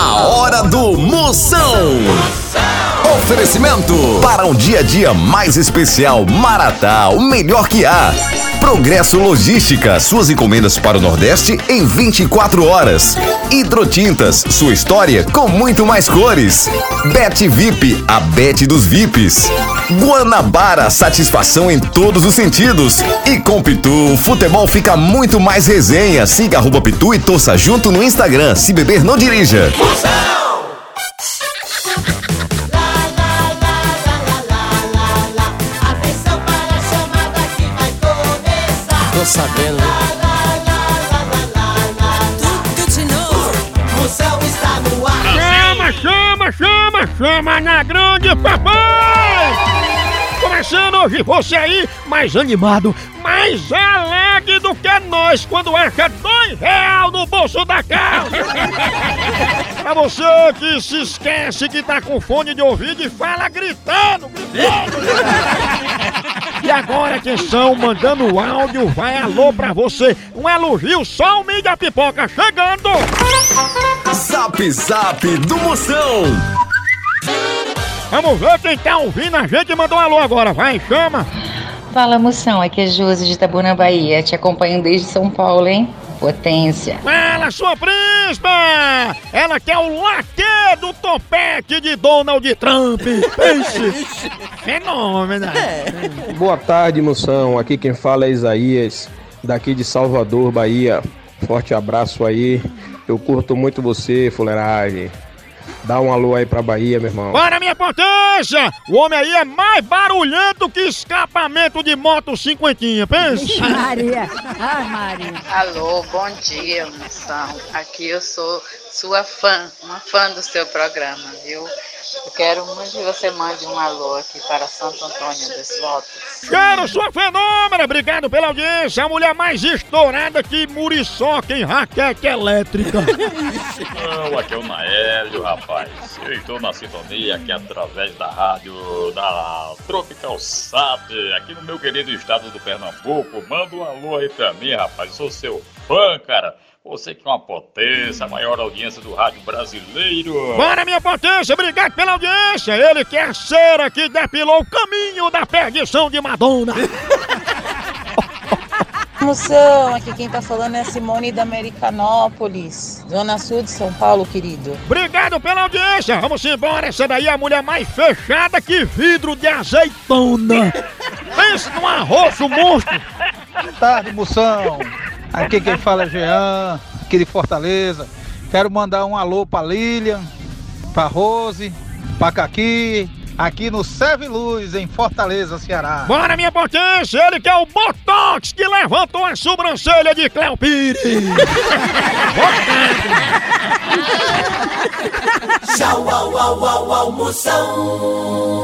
A hora do Moção. Oferecimento para um dia a dia mais especial, Maratá, o melhor que há. Progresso Logística, suas encomendas para o Nordeste em 24 horas. Hidrotintas, sua história com muito mais cores. Bet VIP, a Bet dos VIPs. Guanabara, satisfação em todos os sentidos. E com Pitu, futebol fica muito mais resenha. Siga arroba Pitu e torça junto no Instagram. Se beber, não dirija. Atenção ar. Chama, chama, chama, chama na grande papai! Começando hoje você aí, mais animado, mais alegre do que nós quando acha dois real no bolso da calça! pra você que se esquece que tá com fone de ouvido e fala gritando, gritando! E agora atenção, mandando o áudio, vai alô pra você, um elogio só o mídia pipoca chegando! Zap Zap do Moção. Vamos ver quem tá ouvindo a gente mandou um alô agora, vai, chama! Fala moção, aqui é Josi de Itabuna, Bahia. Te acompanho desde São Paulo, hein? Potência. Fala, sua príncipa! Ela quer o latte do topete de Donald Trump! Pense! Fenômeno! Boa tarde, moção. Aqui quem fala é Isaías, daqui de Salvador, Bahia. Forte abraço aí. Eu curto muito você, fuleiragem. Dá um alô aí pra Bahia, meu irmão. Para, minha potência! O homem aí é mais barulhento que escapamento de moto cinquentinha, pense! Maria. Ah, Maria. Alô, bom dia, moção. Aqui eu sou sua fã, uma fã do seu programa, viu? Eu quero muito que você mande um alô aqui para Santo Antônio dos Votos. Quero sua fenômena! Obrigado pela audiência! A mulher mais estourada que muriçoca em raquete elétrica! Não, aqui é o Naélio, rapaz. Eu estou na sintonia aqui através da rádio da Tropical Sat, aqui no meu querido estado do Pernambuco. Manda um alô aí pra mim, rapaz. Eu sou seu fã, cara. Você que é uma potência, a maior audiência do rádio brasileiro. Bora, minha potência! Obrigado pela audiência! Ele que é a cera que depilou o caminho da perdição de Madonna! Moção, aqui quem tá falando é a Simone da Americanópolis, Zona Sul de São Paulo, querido. Obrigado pela audiência! Vamos embora! Essa daí é a mulher mais fechada que vidro de azeitona! Pensa num arroz monstro! Boa tarde, moção. Aqui quem fala é Jean, aqui de Fortaleza. Quero mandar um alô pra Lilian, pra Rose, pra Caqui, aqui no Serve Luz, em Fortaleza, Ceará. Bora, minha potência! Ele que é o Botox que levantou a sobrancelha de Cléo Pires! Tchau, au, au, au, au, moção.